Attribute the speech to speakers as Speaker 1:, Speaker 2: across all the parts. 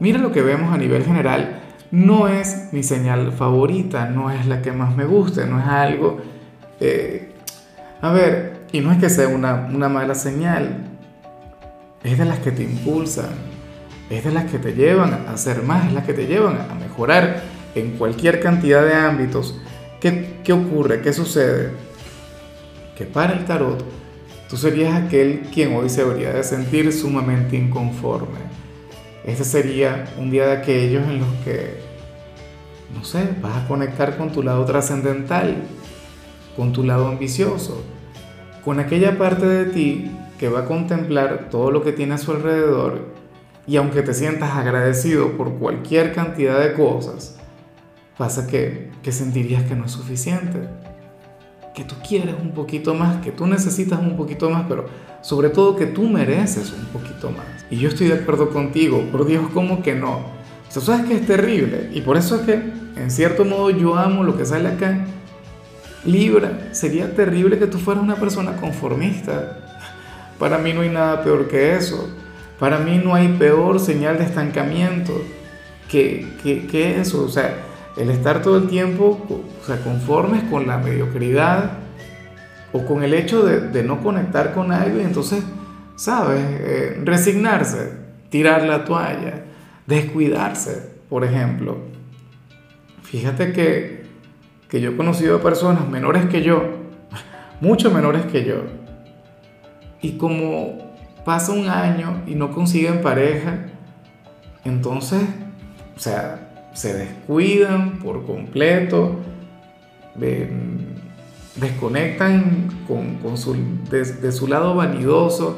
Speaker 1: Mira lo que vemos a nivel general. No es mi señal favorita, no es la que más me guste, no es algo... Eh, a ver, y no es que sea una, mala señal, es de las que te impulsan, es de las que te llevan a hacer más, es las que te llevan a mejorar en cualquier cantidad de ámbitos. ¿Qué, qué ocurre? ¿Qué sucede? Que para el tarot, tú serías aquel quien hoy se debería de sentir sumamente inconforme este sería un día de aquellos en los que, no sé, vas a conectar con tu lado trascendental, con tu lado ambicioso, con aquella parte de ti que va a contemplar todo lo que tiene a su alrededor y aunque te sientas agradecido por cualquier cantidad de cosas, pasa que, que sentirías que no es suficiente que tú quieres un poquito más, que tú necesitas un poquito más, pero sobre todo que tú mereces un poquito más. Y yo estoy de acuerdo contigo, por Dios, ¿cómo que no? O sea, sabes que es terrible y por eso es que, en cierto modo, yo amo lo que sale acá. Libra, sería terrible que tú fueras una persona conformista. Para mí no hay nada peor que eso. Para mí no hay peor señal de estancamiento que, que, que eso. O sea, el estar todo el tiempo o sea, conformes con la mediocridad o con el hecho de, no conectar con algo y entonces, ¿sabes? Eh, resignarse, tirar la toalla, descuidarse, por ejemplo. Fíjate que, que yo he conocido a personas menores que yo, mucho menores que yo, y como pasa un año y no consiguen pareja, entonces, o sea, se descuidan por completo, desconectan con, su, de, su lado vanidoso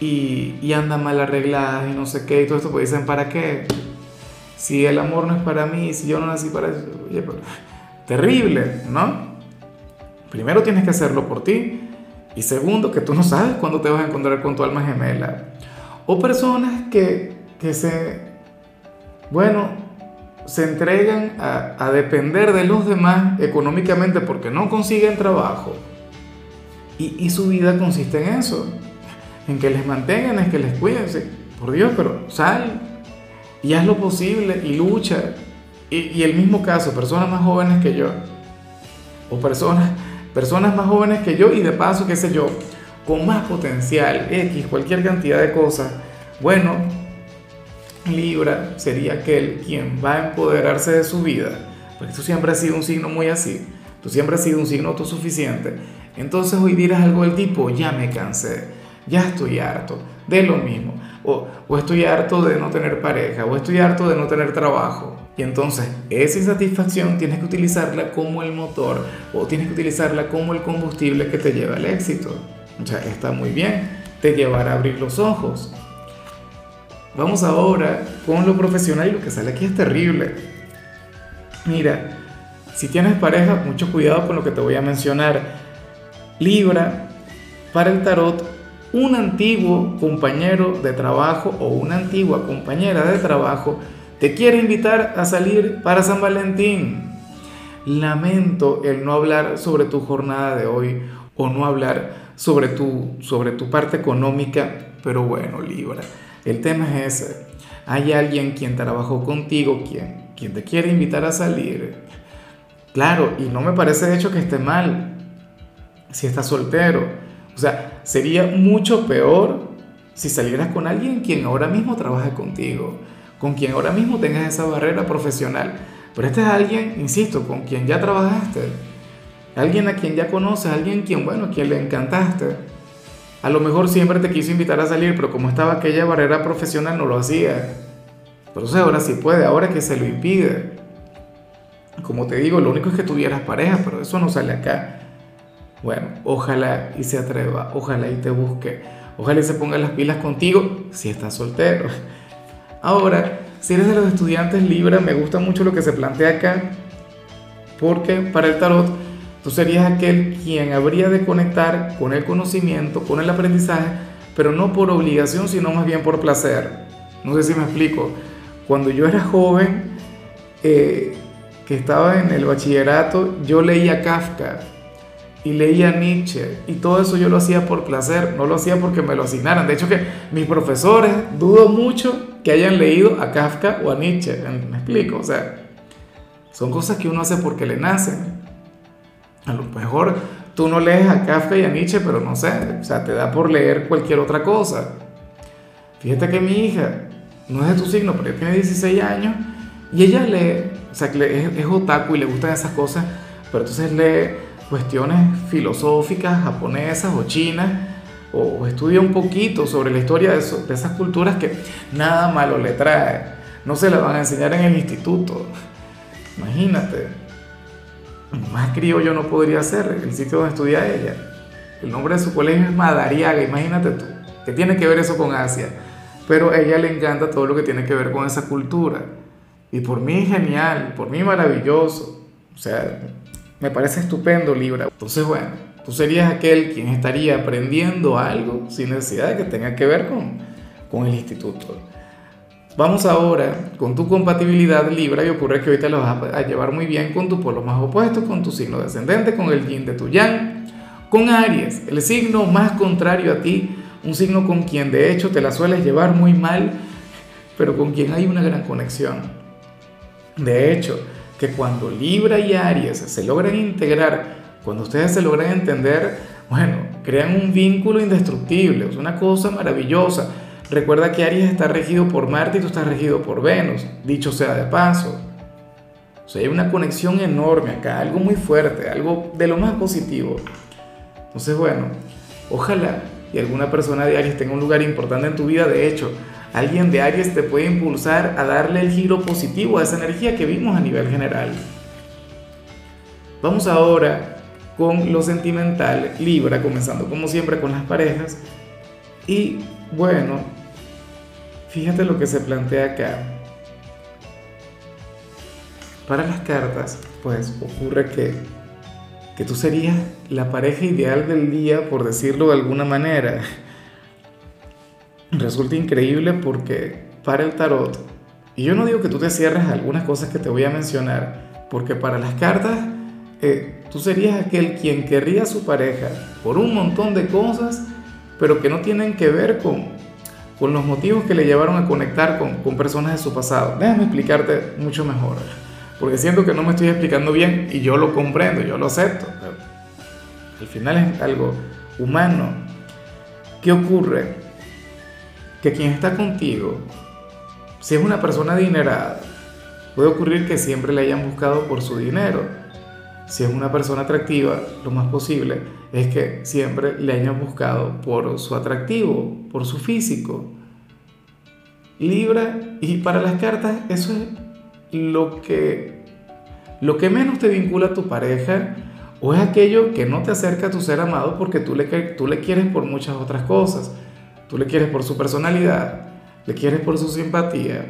Speaker 1: y, andan mal arregladas y no sé qué, y todo esto, pues dicen, ¿para qué? Si el amor no es para mí, si yo no nací para eso, oye, terrible, ¿no? Primero tienes que hacerlo por ti y segundo que tú no sabes cuándo te vas a encontrar con tu alma gemela. O personas que, que se, bueno, se entregan a, depender de los demás económicamente porque no consiguen trabajo. Y, su vida consiste en eso, en que les mantengan, en que les cuiden. Por Dios, pero sal y haz lo posible y lucha. Y, el mismo caso, personas más jóvenes que yo, o personas, personas más jóvenes que yo y de paso, qué sé yo, con más potencial, X, cualquier cantidad de cosas. Bueno, Libra sería aquel quien va a empoderarse de su vida, porque tú siempre has sido un signo muy así, tú siempre has sido un signo autosuficiente. Entonces hoy dirás algo del tipo, ya me cansé, ya estoy harto de lo mismo, o, o estoy harto de no tener pareja, o estoy harto de no tener trabajo. Y entonces esa insatisfacción tienes que utilizarla como el motor o tienes que utilizarla como el combustible que te lleva al éxito. O sea, está muy bien, te llevará a abrir los ojos, Vamos ahora con lo profesional y lo que sale aquí es terrible. Mira, si tienes pareja, mucho cuidado con lo que te voy a mencionar. Libra, para el tarot, un antiguo compañero de trabajo o una antigua compañera de trabajo te quiere invitar a salir para San Valentín. Lamento el no hablar sobre tu jornada de hoy o no hablar sobre tu, sobre tu parte económica, pero bueno, Libra el tema es ese. Hay alguien quien trabajó contigo, quien, quien te quiere invitar a salir. Claro, y no me parece de hecho que esté mal si estás soltero. O sea, sería mucho peor si salieras con alguien quien ahora mismo trabaja contigo, con quien ahora mismo tengas esa barrera profesional. Pero este es alguien, insisto, con quien ya trabajaste, alguien a quien ya conoces, alguien quien, bueno, quien le encantaste. A lo mejor siempre te quiso invitar a salir, pero como estaba aquella barrera profesional no lo hacía. Entonces ahora sí puede, ahora que se lo impide. Como te digo, lo único es que tuvieras pareja, pero eso no sale acá. Bueno, ojalá y se atreva, ojalá y te busque, ojalá y se ponga las pilas contigo si estás soltero. Ahora, si eres de los estudiantes Libra, me gusta mucho lo que se plantea acá, porque para el tarot tú serías aquel quien habría de conectar con el conocimiento, con el aprendizaje, pero no por obligación, sino más bien por placer. No sé si me explico. Cuando yo era joven, eh, que estaba en el bachillerato, yo leía Kafka y leía Nietzsche y todo eso yo lo hacía por placer, no lo hacía porque me lo asignaran. De hecho que mis profesores dudo mucho que hayan leído a Kafka o a Nietzsche, me explico, o sea, son cosas que uno hace porque le nacen. A lo mejor tú no lees a Kafka y a Nietzsche, pero no sé, o sea, te da por leer cualquier otra cosa. Fíjate que mi hija no es de tu signo, pero ella tiene 16 años y ella lee, o sea, es, es otaku y le gustan esas cosas, pero entonces lee cuestiones filosóficas japonesas o chinas, o, estudia un poquito sobre la historia de, de esas culturas que nada malo le trae. No se la van a enseñar en el instituto. Imagínate. Más criollo no podría ser el sitio donde estudia ella. El nombre de su colegio es Madariaga, imagínate tú. ¿Qué tiene que ver eso con Asia? Pero a ella le encanta todo lo que tiene que ver con esa cultura. Y por mí genial, por mí maravilloso. O sea, me parece estupendo Libra. Entonces, bueno, tú serías aquel quien estaría aprendiendo algo sin necesidad de que tenga que ver con, con el instituto. Vamos ahora con tu compatibilidad Libra y ocurre que ahorita lo vas a llevar muy bien con tu polo más opuesto, con tu signo descendente, con el yin de tu yang, con Aries, el signo más contrario a ti, un signo con quien de hecho te la sueles llevar muy mal, pero con quien hay una gran conexión. De hecho, que cuando Libra y Aries se logran integrar, cuando ustedes se logran entender, bueno, crean un vínculo indestructible, es una cosa maravillosa. Recuerda que Aries está regido por Marte y tú estás regido por Venus, dicho sea de paso. O sea, hay una conexión enorme acá, algo muy fuerte, algo de lo más positivo. Entonces, bueno, ojalá y alguna persona de Aries tenga un lugar importante en tu vida. De hecho, alguien de Aries te puede impulsar a darle el giro positivo a esa energía que vimos a nivel general. Vamos ahora con lo sentimental, Libra, comenzando como siempre con las parejas. Y bueno, fíjate lo que se plantea acá. Para las cartas, pues ocurre que, que tú serías la pareja ideal del día, por decirlo de alguna manera resulta increíble porque para el tarot, y yo no digo que tú te cierres algunas cosas que te voy a mencionar, porque para las cartas eh, tú serías aquel quien querría a su pareja por un montón de cosas, pero que no tienen que ver con, con los motivos que le llevaron a conectar con, con personas de su pasado. Déjame explicarte mucho mejor, porque siento que no me estoy explicando bien y yo lo comprendo, yo lo acepto. al final es algo humano. ¿Qué ocurre? Que quien está contigo, si es una persona adinerada, puede ocurrir que siempre le hayan buscado por su dinero. Si es una persona atractiva, lo más posible es que siempre le hayan buscado por su atractivo, por su físico. Libra, y para las cartas eso es lo que, lo que menos te vincula a tu pareja o es aquello que no te acerca a tu ser amado porque tú le, tú le quieres por muchas otras cosas. Tú le quieres por su personalidad, le quieres por su simpatía,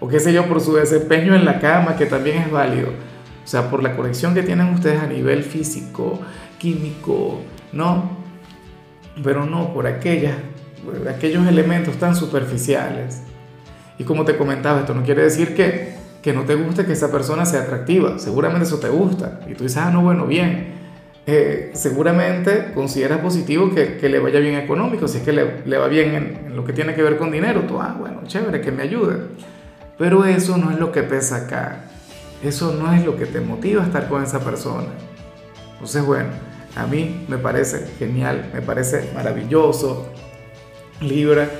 Speaker 1: o qué sé yo, por su desempeño en la cama, que también es válido. O sea, por la conexión que tienen ustedes a nivel físico, químico, ¿no? Pero no por aquellas, aquellos elementos tan superficiales. Y como te comentaba, esto no quiere decir que, que no te guste que esa persona sea atractiva. Seguramente eso te gusta. Y tú dices, ah, no, bueno, bien. Eh, seguramente consideras positivo que, que, le vaya bien económico, si es que le, le va bien en, lo que tiene que ver con dinero, tú, ah, bueno, chévere, que me ayude. Pero eso no es lo que pesa acá, eso no es lo que te motiva a estar con esa persona. Entonces, bueno, a mí me parece genial, me parece maravilloso, Libra,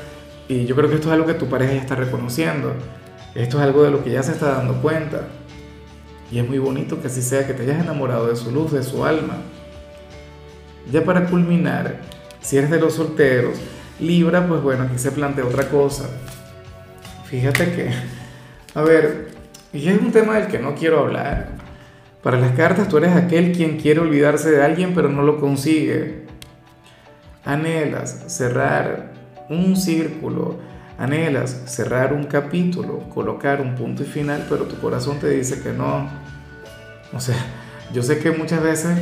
Speaker 1: y yo creo que esto es algo que tu pareja ya está reconociendo, esto es algo de lo que ya se está dando cuenta. Y es muy bonito que así sea, que te hayas enamorado de su luz, de su alma. Ya para culminar, si eres de los solteros, Libra, pues bueno, aquí se plantea otra cosa. Fíjate que, a ver, y es un tema del que no quiero hablar. Para las cartas tú eres aquel quien quiere olvidarse de alguien pero no lo consigue. Anhelas cerrar un círculo, anhelas cerrar un capítulo, colocar un punto y final, pero tu corazón te dice que no. O sea, yo sé que muchas veces,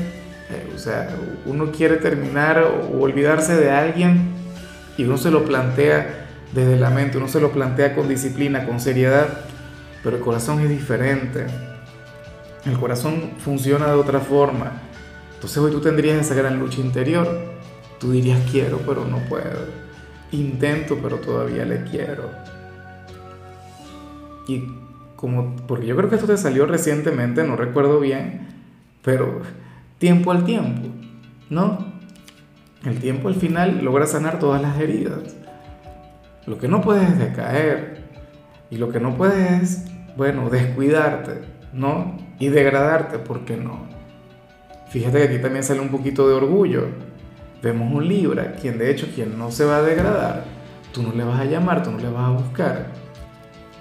Speaker 1: eh, o sea, uno quiere terminar o olvidarse de alguien y uno se lo plantea desde la mente, uno se lo plantea con disciplina, con seriedad, pero el corazón es diferente. El corazón funciona de otra forma. Entonces hoy tú tendrías esa gran lucha interior. Tú dirías quiero, pero no puedo. Intento, pero todavía le quiero. Y como, porque yo creo que esto te salió recientemente, no recuerdo bien, pero tiempo al tiempo, ¿no? El tiempo al final logra sanar todas las heridas. Lo que no puedes es decaer. Y lo que no puedes es, bueno, descuidarte, ¿no? Y degradarte, ¿por qué no? Fíjate que aquí también sale un poquito de orgullo. Vemos un Libra, quien de hecho, quien no se va a degradar, tú no le vas a llamar, tú no le vas a buscar.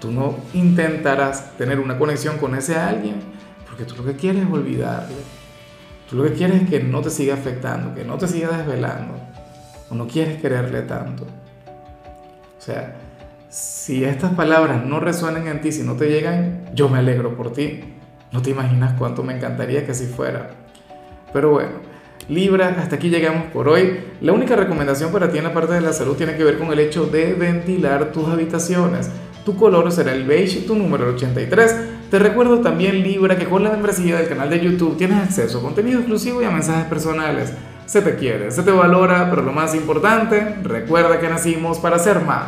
Speaker 1: Tú no intentarás tener una conexión con ese alguien porque tú lo que quieres es olvidarle. Tú lo que quieres es que no te siga afectando, que no te siga desvelando. O no quieres quererle tanto. O sea, si estas palabras no resuenan en ti, si no te llegan, yo me alegro por ti. No te imaginas cuánto me encantaría que así fuera. Pero bueno, Libra, hasta aquí llegamos por hoy. La única recomendación para ti en la parte de la salud tiene que ver con el hecho de ventilar tus habitaciones. Tu color será el beige y tu número el 83. Te recuerdo también, Libra, que con la membresía del canal de YouTube tienes acceso a contenido exclusivo y a mensajes personales. Se te quiere, se te valora, pero lo más importante, recuerda que nacimos para ser más.